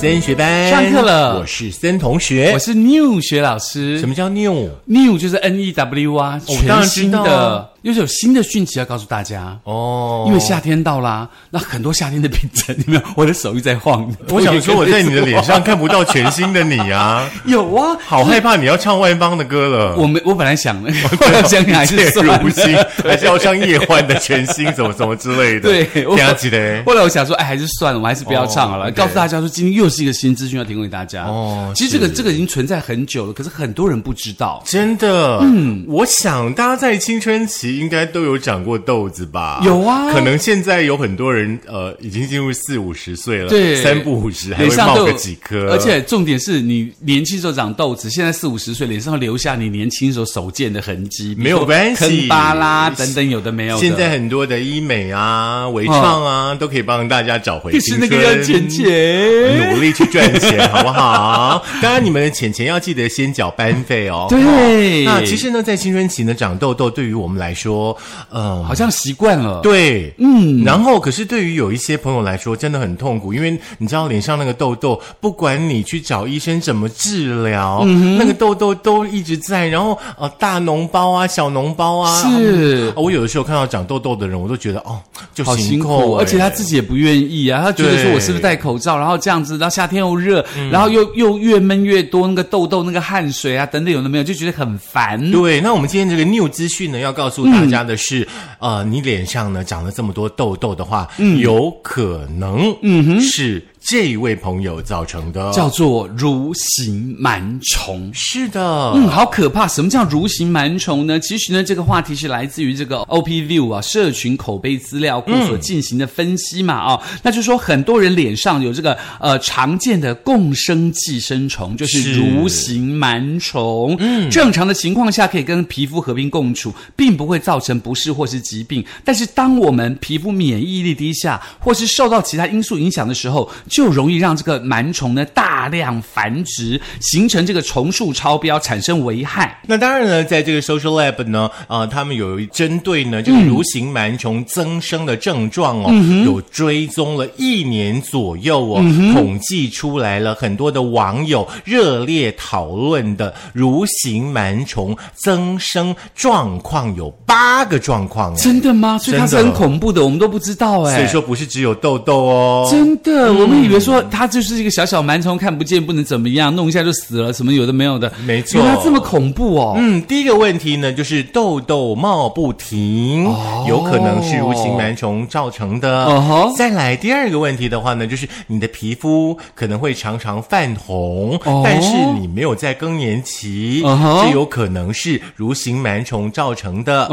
森学班上课了我是森同学我。是 New 学老师。什么叫 new？New 就是 N E W 啊，全新的，又是有新的讯息要告诉大家。哦，因为夏天到啦，那很多夏天的病症，你没有？我的手一直在晃。我想说我在你的脸上看不到全新的你啊，有啊，好害怕你要唱外邦的歌了。我没，我本来想的，后来想你还是如新，还是要唱叶欢的全新，怎么怎么之类的。对，我听下记得。后来我想说，哎，还是算了，我们还是不要唱好了。哦告诉大家说，今天又是一个新资讯要提供给大家。哦其实这个这个已经存在很久了，可是很多人不知道。真的，嗯，我想大家在青春期应该都有长过痘子吧？有啊可能现在有很多人呃已经进入四五十岁了，对三不五十还会冒个几颗，而且重点是你年轻时候长痘子，现在四五十岁，脸上会留下你年轻时候手贱的痕迹，没有关系坑疤啦等等，有的没有的。现在很多的医美啊、微创啊，都可以帮大家找回可青春。是那个要钱钱。努力去赚钱，好不好？当然，你们的钱钱要记得先缴班费哦。对。那其实呢，在青春期呢，长痘痘对于我们来说，呃，好像习惯了。对，嗯，然后可是对于有一些朋友来说，真的很痛苦，因为你知道脸上那个痘痘，不管你去找医生怎么治疗，嗯那个痘痘都一直在，然后呃，大脓包啊，小脓包啊，是。哦我有的时候看到长痘痘的人，我都觉得哦，就好辛苦而且他自己也不愿意啊，他觉得说我是不是戴口罩，然后这样子，然后夏天又热，然后又又越闷越多，那个痘痘、那个汗水啊等等，有的没有，就觉得很烦。对，那我们今天这个 new 资讯呢，要告诉大家的是，嗯。呃，你脸上呢长了这么多痘痘的话，有可能，嗯哼，是这一位朋友造成的。叫做蠕形螨虫。是的，嗯，好可怕！什么叫蠕形螨虫呢？其实呢，这个话题是来自于这个 OPView 啊，社群口碑资料库所进行的分析嘛，啊、那就说很多人脸上有这个呃常见的共生寄生虫，就是是蠕形螨虫。嗯，正常的情况下可以跟皮肤和平共处，并不会造成不适或是疾病。但是当我们皮肤免疫力低下，或是受到其他因素影响的时候，就容易让这个螨虫呢大量繁殖，形成这个虫数超标，产生危害。那当然呢，在这个 Social Lab 呢，啊、他们有针对呢这个蠕形螨虫增生的症状哦，有追踪了一年左右哦，统计出来了很多的网友热烈讨论的蠕形螨虫增生状况有八个状况哦，真的吗？所以它是很恐怖的，我们都不知道哎。所以说不是只有痘痘哦，真的，我们以为说它就是一个小小螨虫，看不见，不能怎么样，弄一下就死了，什么有的没有的。没错原来这么恐怖哦。嗯，第一个问题呢，就是痘痘冒不停，有可能是蠕形螨虫造成的。再来第二个问题的话呢，就是你的皮肤可能会常常泛红，哦但是你没有在更年期，这有可能是蠕形螨虫造成的。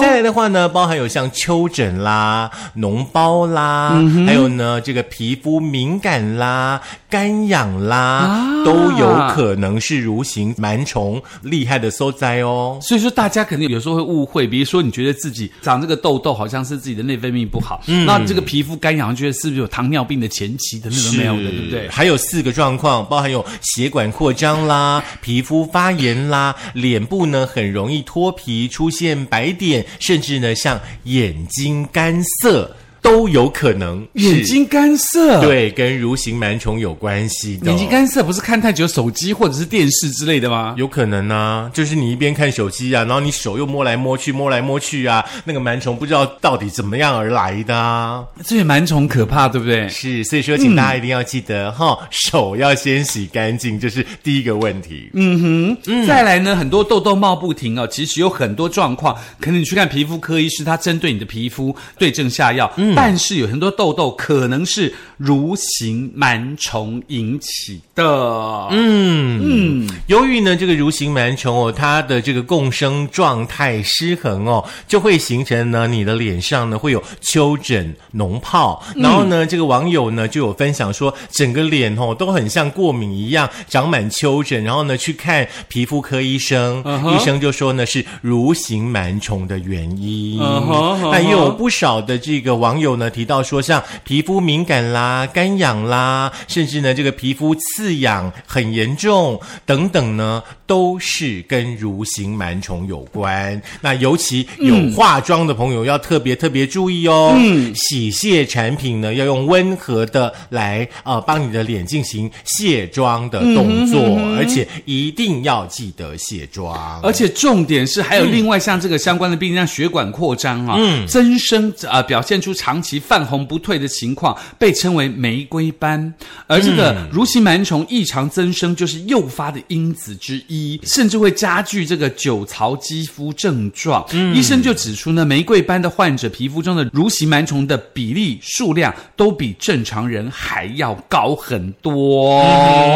再来的话呢，包含有像丘疹啦、脓包啦，嗯还有呢这个皮肤敏感啦、干痒啦，啊都有可能是蠕形螨虫厉害的所在哦。所以说，大家肯定有时候会误会，比如说你觉得自己长这个痘痘，好像是自己的内分泌不好，那这个皮肤干痒，觉得是不是有糖尿病的前期的那种没有的，对不对？还有四个状况，包含有血管扩张啦、皮肤发炎啦、脸部呢很容易脱皮、出现白点，甚至呢像眼睛干涩都有可能眼睛干涩，，对跟蠕形螨虫有关系的。眼睛干涩不是看太久手机或者是电视之类的吗？有可能啊，就是你一边看手机啊，然后你手又摸来摸去，摸来摸去啊，那个螨虫不知道到底怎么样而来的啊。这些螨虫可怕，对不对？是，所以说，请大家一定要记得哈、手要先洗干净，这是第一个问题。嗯哼，再来呢，很多痘痘冒不停哦，其实有很多状况，可能你去看皮肤科医师，他针对你的皮肤对症下药，但是有很多痘痘可能是蠕形螨虫引起的。嗯，嗯，由于呢这个蠕形螨虫哦，它的这个共生状态失衡哦，就会形成呢你的脸上呢会有丘疹、脓泡，然后呢、这个网友呢就有分享说，整个脸哦都很像过敏一样长满丘疹，然后呢去看皮肤科医生医生就说呢是蠕形螨虫的原因。那也有不少的这个网友友呢提到说，像皮肤敏感啦、干痒啦，甚至呢这个皮肤刺痒很严重等等呢，都是跟蠕形螨虫有关。那尤其有化妆的朋友要特别特别注意哦。嗯，洗卸产品呢要用温和的来呃帮你的脸进行卸妆的动作，而且一定要记得卸妆。而且重点是还有另外像这个相关的病，像血管扩张啊、增生啊、表现出长期泛红不退的情况，被称为玫瑰斑。而这个蠕形螨虫异常增生，就是诱发的因子之一，甚至会加剧这个酒槽肌肤症状。医生就指出呢，玫瑰斑的患者皮肤中的蠕形螨虫的比例数量都比正常人还要高很多。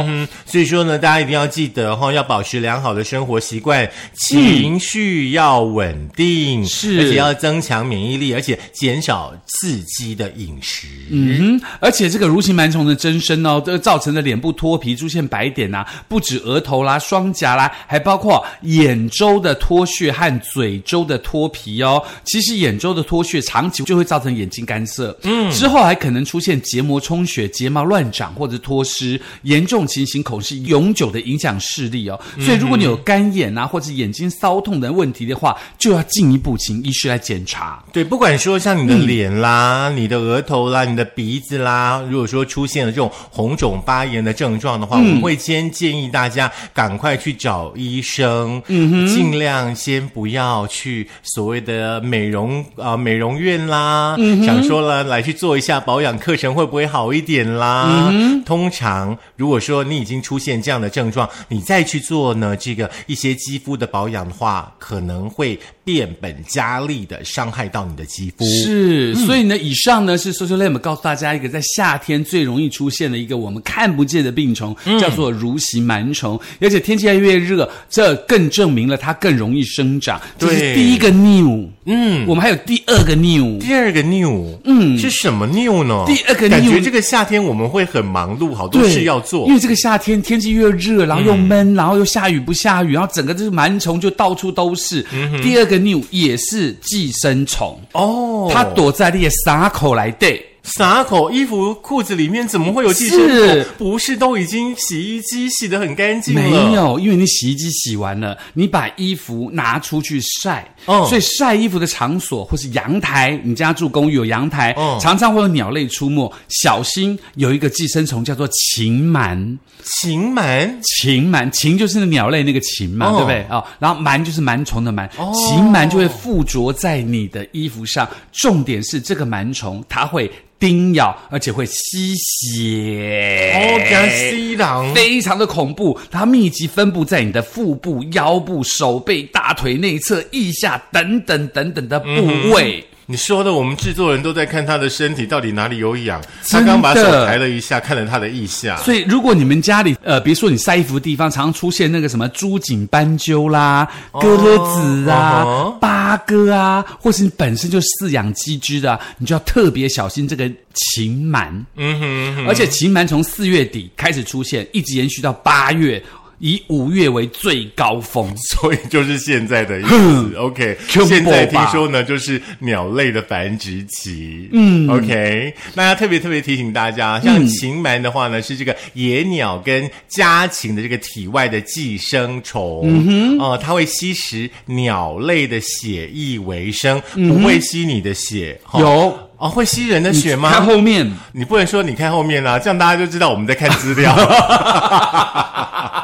嗯，所以说呢，大家一定要记得哈、要保持良好的生活习惯，情绪要稳定，是而且要增强免疫力，而且减少刺激的饮食。嗯，而且这个蠕形螨虫的增生哦，这个造成的脸部脱皮、出现白点呐、不止额头啦、双颊啦，还包括眼周的脱屑和嘴周的脱皮哦。其实眼周的脱屑长期就会造成眼睛干涩，嗯，之后还可能出现结膜充血、睫毛乱长或者脱失，严重情形恐是永久的影响视力哦。所以如果你有干眼啊或者眼睛骚痛的问题的话，就要进一步请医师来检查。对，不管说像你的脸啦、你的额头啦、你的鼻子啦，如果说出现了这种红肿发炎的症状的话，我们会先建议大家赶快去找医生，嗯尽量先不要去所谓的美容啊、美容院啦，想说了来去做一下保养课程会不会好一点啦？通常如果说你已经出现这样的症状，你再去做呢这个一些肌肤的保养的话，可能会变本加厉的伤害到你的肌肤。是，所以呢，以上呢是 Social Lab 告诉大家一个在夏天最容易出现的一个我们看不见的病虫，叫做蠕形螨虫。而且天气越来越热，这更证明了它更容易生长。这是第一个 new。嗯，我们还有第二个 new。第二个 new，嗯，是什么 new 呢？第二个 new 觉这个夏天我们会很忙碌，好多事要做因。为这个夏天天气越热，然后又闷，然后又下雨不下雨，然后整个就是螨虫就到处都是。第二个 new 也是寄生虫，哦，它躲在你的撒口来对。撒口衣服、裤子里面怎么会有寄生是虫？不是都已经洗衣机洗得很干净了？没有，因为你洗衣机洗完了，你把衣服拿出去晒，哦所以晒衣服的场所或是阳台，你家住公寓有阳台，嗯常常会有鸟类出没，小心有一个寄生虫叫做禽螨。禽螨禽螨，禽就是鸟类那个禽嘛，哦对不对？哦，然后螨就是螨虫的螨，禽螨就会附着在你的衣服上。重点是这个螨虫它会叮咬，而且会吸血。哦，给它吸狼。非常的恐怖，它密集分布在你的腹部、腰部、手背、大腿内侧、腋下等等等等的部位。你说的，我们制作人都在看他的身体到底哪里有痒。他刚把手抬了一下，看了他的腋下。所以，如果你们家里呃，比如说你晒衣服的地方，常常出现那个什么猪颈斑鸠啦、鸽子啊、哦八哥啊，或是你本身就饲养鸡只的啊、你就要特别小心这个禽螨。嗯哼哼，而且禽螨从四月底开始出现，一直延续到八月，以五月为最高峰。所以就是现在的意思。OK，现在听说呢，就是鸟类的繁殖期。嗯，OK，那要特别特别提醒大家，像禽螨的话呢，是这个野鸟跟家禽的这个体外的寄生虫。嗯哼，呃，它会吸食鸟类的血液为生，不会吸你的血。哈有哦，会吸人的血吗？看后面，你不能说你看后面啦、这样大家就知道我们在看资料。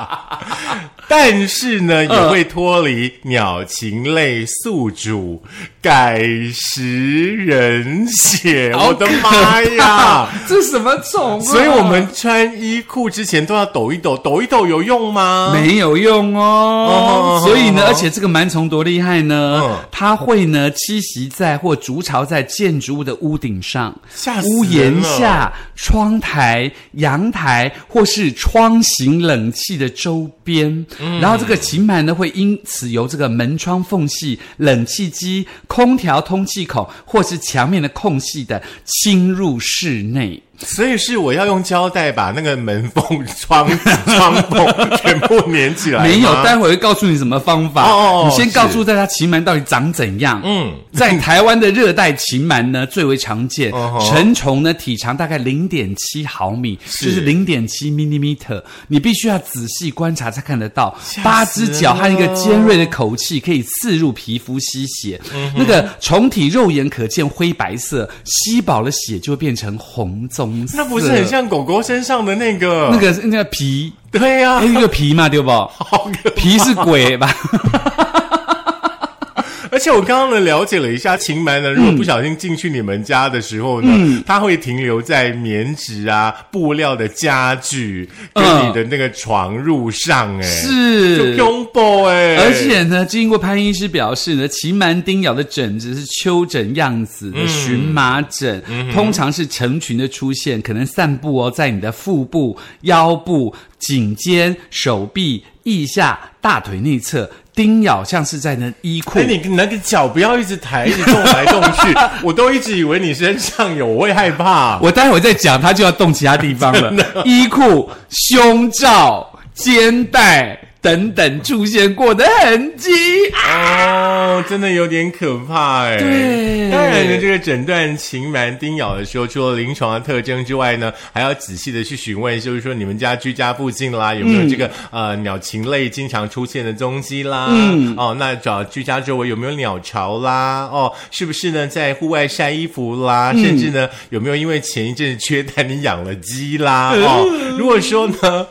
但是呢，也会脱离鸟禽类宿主，改食人血。我的妈呀！这什么虫、啊？所以我们穿衣裤之前都要抖一抖，抖一抖有用吗？没有用哦。哦所以呢，哦而且这个螨虫多厉害呢？嗯它会呢栖息在或筑巢在建筑物的屋顶上、吓死屋檐下、窗台、阳台或是窗型冷气的周边。嗯然后这个禽螨呢，会因此由这个门窗缝隙、冷气机、空调通气孔或是墙面的空隙的侵入室内。所以是我要用胶带把那个门缝、窗窗缝全部粘起来。没有，待会会告诉你什么方法。哦哦哦你先告诉大家荨螨到底长怎样。嗯，在台湾的热带荨螨呢最为常见哦，成虫呢体长大概零点七毫米，是就是零点七 millimeter。你必须要仔细观察才看得到，八只脚和一个尖锐的口气可以刺入皮肤吸血。嗯那个虫体肉眼可见灰白色，吸饱了血就会变成红棕色。那不是很像狗狗身上的那个那？个那个皮？对呀、哎，那个皮嘛，对不？好皮是鬼吧？而且我刚刚呢了解了一下，禽螨呢，如果不小心进去你们家的时候呢，嗯。它会停留在棉质啊、布料的家具跟嗯你的那个床褥上，哎、是。就恐怖哎，而且呢，经过潘医师表示呢，禽螨叮咬的疹子是丘疹样子的荨麻疹，通常是成群的出现，可能散布哦在你的腹部、腰部、颈肩、手臂、腋下、大腿内侧。叮咬像是在那衣裤哎，，你那个脚不要一直抬，一直动来动去，我都一直以为你身上有，我会害怕。我待会再讲，它就要动其他地方了。衣裤、胸罩、肩带等等出现过的痕迹。哦，真的有点可怕哎。对当然呢，这个诊断禽螨叮咬的时候，除了临床的特征之外呢，还要仔细的去询问，就是说你们家居家附近啦，有没有这个、呃鸟禽类经常出现的踪迹啦？嗯，哦，那找居家周围有没有鸟巢啦？哦，是不是呢在户外晒衣服啦？甚至呢有没有因为前一阵子缺蛋你养了鸡啦？哦，如果说呢。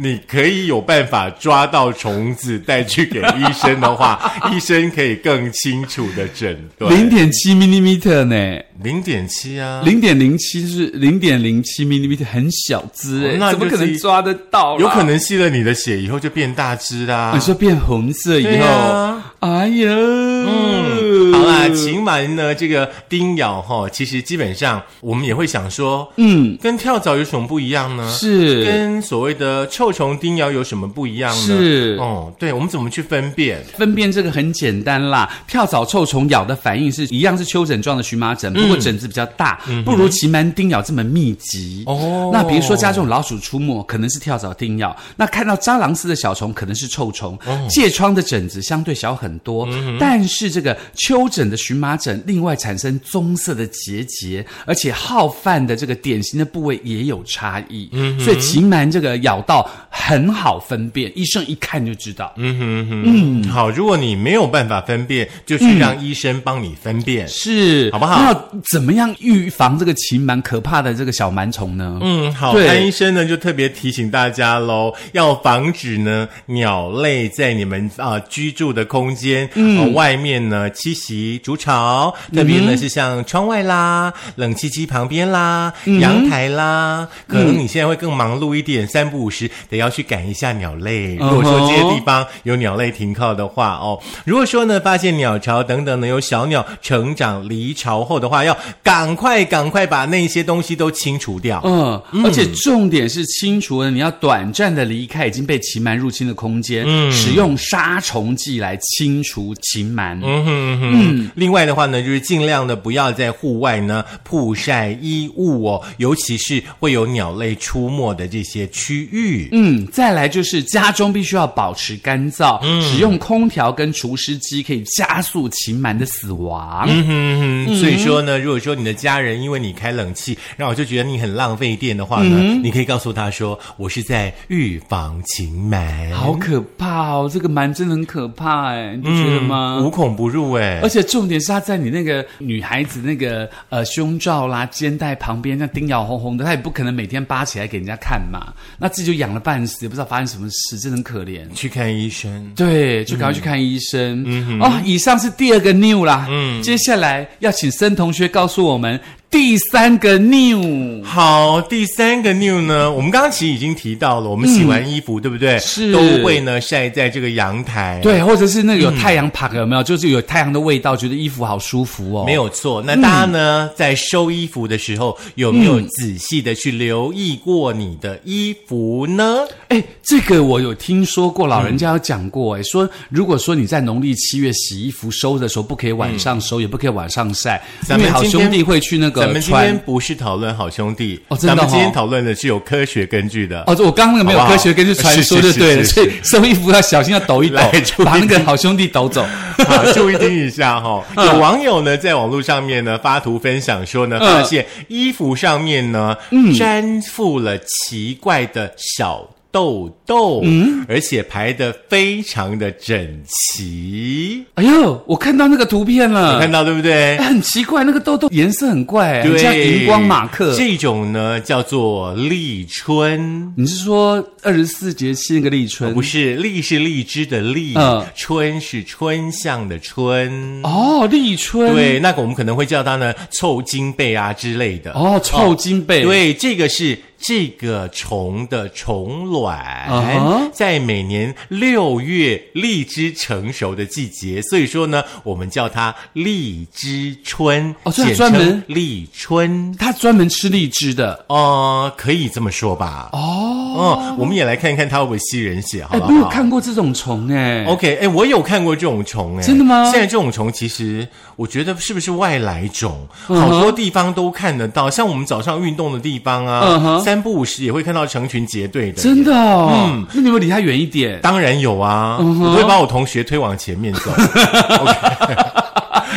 你可以有办法抓到虫子带去给医生的话，医生可以更清楚的诊断。零点七 millimeter 呢？零点七啊，零点零七是零点零七 millimeter，很小只哎、哦那怎么可能抓得到？有可能吸了你的血以后就变大只啦、你说变红色以对后，啊哎呀，嗯，好啦，禽螨呢这个叮咬哈，其实基本上我们也会想说，嗯，跟跳蚤有什么不一样呢？是。跟所谓的臭虫叮咬有什么不一样呢？是。哦，对，我们怎么去分辨？分辨这个很简单啦，跳蚤、臭虫咬的反应是一样是丘疹状的荨麻疹，不过疹子比较大，不如禽螨叮咬这么密集。哦。那比如说家中有老鼠出没，可能是跳蚤叮咬；那看到蟑螂似的小虫，可能是臭虫。疥疮的疹子相对小很多，但是这个丘疹的荨麻疹另外产生棕色的结节，而且好犯的这个典型的部位也有差异。嗯所以禽螨这个咬到很好分辨，医生一看就知道。嗯哼哼，嗯，好，如果你没有办法分辨，就去让医生帮你分辨。是，好不好那怎么样预防这个禽螨可怕的这个小螨虫呢？嗯，好，对潘医生呢就特别提醒大家喽，要防止呢鸟类在你们啊、居住的空间、呃、外面呢栖息筑巢，特别呢、是像窗外啦、冷气机旁边啦、阳台啦，可能你现在会更忙碌一点，三不五时得要去赶一下鸟类。如果说这些地方有鸟类停靠的话哦，如果说呢发现鸟巢等等呢有小鸟成长离巢后的话，要赶快赶快把那些东西都清除掉。嗯，而且重点是清除了你要短暂的离开已经被禽螨入侵的空间，使用杀虫剂来清除禽螨。嗯哼嗯，另外的话呢，就是尽量的不要在户外呢曝晒衣物哦，尤其是会有鸟类出没的这些区域。嗯，再来就是家中必须要保持干燥，使用空调跟除湿机可以加速禽螨的死亡。嗯哼哼，所以说呢，如果说你的家人因为你开冷气，让我就觉得你很浪费电的话呢，你可以告诉他说，我是在预防禽螨，好可怕哦！这个螨真的很可怕哎，你不觉得吗？无孔不入哎而。且重点是他在你那个女孩子那个呃胸罩啦、肩带旁边，那叮咬红红的，他也不可能每天扒起来给人家看嘛。那自己就痒了半死，也不知道发生什么事，真的很可怜。去看医生，对，就赶快去看医生。哦，以上是第二个 new 啦。嗯，接下来要请森同学告诉我们第三个 new。好，第三个 new 呢，我们刚刚其实已经提到了，我们洗完衣服，对不对？嗯是都会呢晒在这个阳台。。对，或者是那个有太阳旁有没有？就是有太阳的味道，觉得衣服好舒服哦。没有错，那大家呢，在收衣服的时候，有没有仔细的去留意过你的衣服呢？哎，这个我有听说过，老人家有讲过，哎、说如果说你在农历七月洗衣服收的时候，不可以晚上收，也不可以晚上晒，因为好咱们今天兄弟会去那个个咱们今天。不是讨论好兄弟，哦真的咱们今天哦讨论的是有科学根据的。哦，我刚刚那个没有科学根据传说就对了，所以收衣服要小心，要抖一抖把那个好兄弟抖走。好，注意听一下哈、嗯。有网友呢在网络上面呢发图分享说呢，嗯。发现衣服上面呢、粘附了奇怪的小痘痘，嗯，而且排得非常的整齐，哎呦，我看到那个图片了，看到对不对？哎很奇怪，那个豆豆颜色很怪，像荧光马克。这种呢叫做立春。你是说二十四节气那个立春？不是立是荔枝的荔，嗯春是春象的春。哦，立春。对，那个我们可能会叫它呢臭金贝啊之类的。哦，臭金贝。，对，这个是这个虫的虫卵在每年六月荔枝成熟的季节，所以说呢，我们叫它荔枝春，哦所以它专门荔春。它专门吃荔枝的。哦、可以这么说吧。哦，嗯，我们也来看一看它会不会吸人血，好哎，不好？没有看过这种虫哎。OK，哎，我有看过这种虫，哎，真的吗现在这种虫其实，我觉得是不是外来种？嗯好多地方都看得到，像我们早上运动的地方啊，嗯三不五时也会看到成群结队的。真的哦。嗯，那你有没有离它远一点？当然有啊，嗯我会把我同学推往前面走。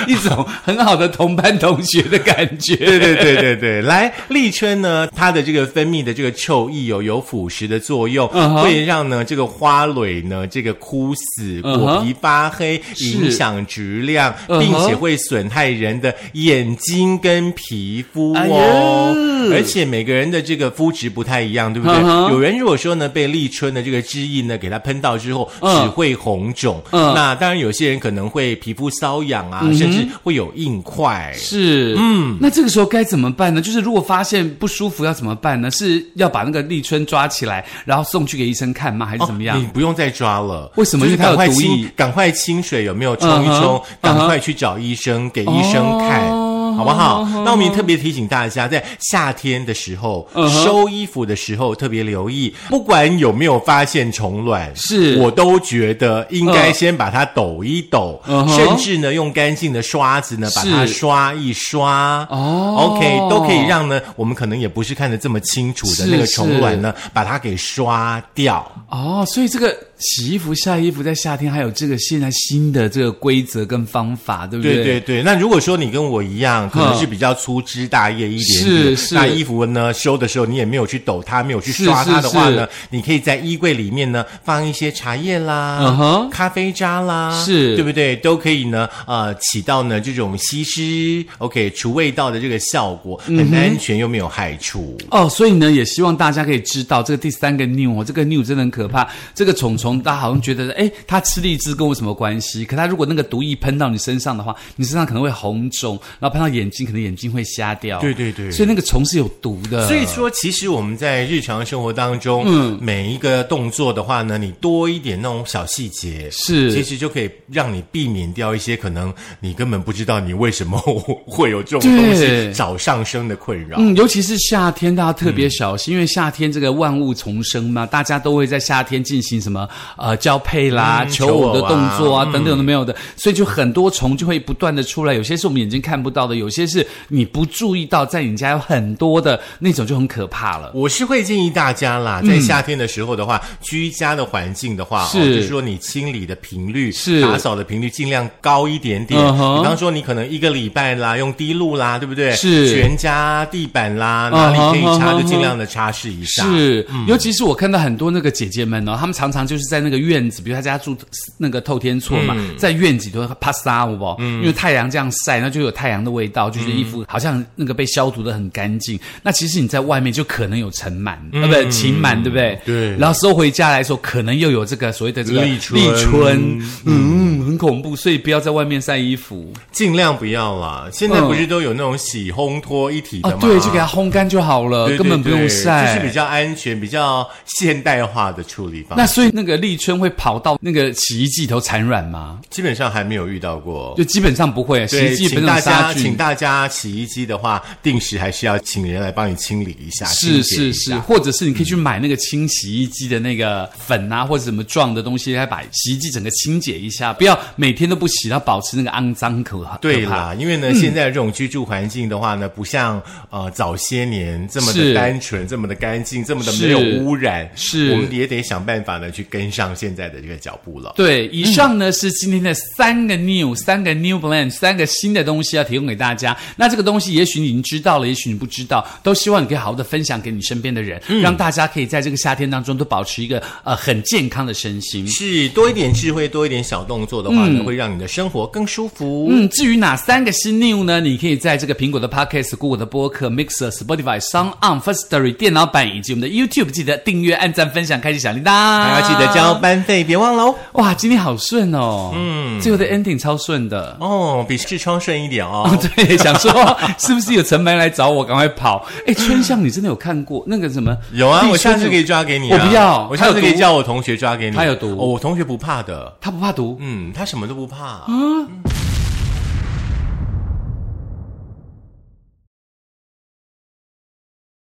一种很好的同班同学的感觉。对对对对对，来立春呢，它的这个分泌的这个臭液有，有腐蚀的作用，会让呢这个花蕊呢这个枯死、果皮发黑，是影响质量，并且会损害人的眼睛跟皮肤哎哦。呀而且每个人的这个肤质不太一样，对不对？有人如果说呢被立春的这个汁液呢给它喷到之后，嗯只会红肿。嗯那当然有些人可能会皮肤瘙痒啊，甚至会有硬块。是，嗯，那这个时候该怎么办呢？就是如果发现不舒服要怎么办呢？是要把那个立春抓起来，然后送去给医生看吗？还是怎么样？哦你不用再抓了，为什么就是赶快清，赶快清水有没有冲一嗯冲哼？赶快去找医生，给医生看。哦好不好？那我们也特别提醒大家，在夏天的时候、收衣服的时候特别留意，不管有没有发现虫卵，是。我都觉得应该嗯先把它抖一抖，嗯。甚至呢用干净的刷子呢把它刷一刷。哦。OK，都可以让呢我们可能也不是看得这么清楚的那个虫卵呢，把它给刷掉。哦，所以这个洗衣服、晒衣服在夏天还有这个现在新的这个规则跟方法，对不对对对对，那如果说你跟我一样，可能是比较粗枝大叶一点点，是是那衣服呢收的时候你也没有去抖它，没有去刷它的话呢，你可以在衣柜里面呢放一些茶叶啦、咖啡渣啦，是对不对？都可以呢，呃，起到呢这种吸湿、OK 除味道的这个效果，嗯很安全又没有害处。哦，所以呢，也希望大家可以知道这个第三个 new 哦，这个 new 真的很可怕。这个虫虫，大家好像觉得，哎，它吃荔枝跟我什么关系？可它如果那个毒液喷到你身上的话，你身上可能会红肿，然后喷到眼睛，可能眼睛会瞎掉。对对对所以那个虫是有毒的。所以说，其实我们在日常生活当中，嗯，每一个动作的话呢，你多一点那种小细节，是其实就可以让你避免掉一些可能你根本不知道你为什么 会有这种东对西早上升的困扰。嗯，尤其是夏天，大家特别小心，因为夏天这个万物丛生嘛，大家都会在夏天进行什么呃交配啦、嗯求偶的动作啊、等等都没有的，所以就很多虫就会不断的出来，有些是我们眼睛看不到的，有些是你不注意到，在你家有很多的那种就很可怕了。我是会建议大家啦，在夏天的时候的话，居家的环境的话，是。哦，就是说你清理的频率、是。打扫的频率尽量高一点点。比方说，你可能一个礼拜啦，用滴露啦，对不对？是。全家地板啦，哪里可以擦就尽量的擦拭一下。是，尤其是我看到很多那个姐姐们哦，她们常常就是在那个院子，比如他家住那个透天厝嘛，在院子里头啪撒舞不，因为太阳这样晒，那就有太阳的味道，就是衣服好像那个被消毒的很干净。那其实你在外面就可能有尘螨，呃，不对，禽螨，对不对？对。然后收回家来的时候，可能又有这个所谓的这个立春。立春，嗯，很恐怖，所以不要在外面晒衣服。尽量不要啦。现在不是都有那种洗烘脱一体的对，就给它烘干就好了，对根本不用晒，就是比较安全、比较现代化的处理方式。那所以那个立春会跑到那个洗衣机里头产卵吗？基本上还没有遇到过。就基本上不会，洗衣，机本请大家，上杀菌。请大家洗衣机的话，定时还是要请人来帮你清理一下，是是是，或者是你可以去买那个清洗衣机的那个粉啊，或者什么状的东西，来把洗衣机整个清洁一下，不要每天都不洗，要保持那个肮脏可可怕。对啦，因为呢，嗯现在这种居住环境的话呢，不像呃早些年这么的单纯、这么的干净、这么的没有污染，是我们也得想办法呢去跟上现在的这个脚步了。对，以上呢、是今天的三个 new 三个 new blend 三个新的东西要提供给大家。那这个东西也许你已经知道了，也许你不知道，都希望你可以好好的分享给你身边的人，让大家可以在这个夏天当中都保持一个呃很健康的身心。是多一点智慧，多一点小动作的话呢，会让你的生活更舒服。嗯，至于哪三个新 new 呢？你可以在这个苹果的 Podcast、Google 的播客、Mixer、Spotify、Sound On、First Story 电脑版以及我们的 YouTube，记得订阅、按赞、分享、开启小铃铛，还要记得交班费，别忘了哦。哇，今天好顺哦，嗯，最后的 ending 超顺的。哦，比痔疮顺一点哦。哦，对，想说 是不是有陈白来找我，赶快跑？哎，春香，你真的有看过那个什么？有啊，我下次可以抓给你、啊。我不要我下次可以叫我同学抓给你。他有毒哦，我同学不怕的。他不怕毒。嗯，他什么都不怕。嗯。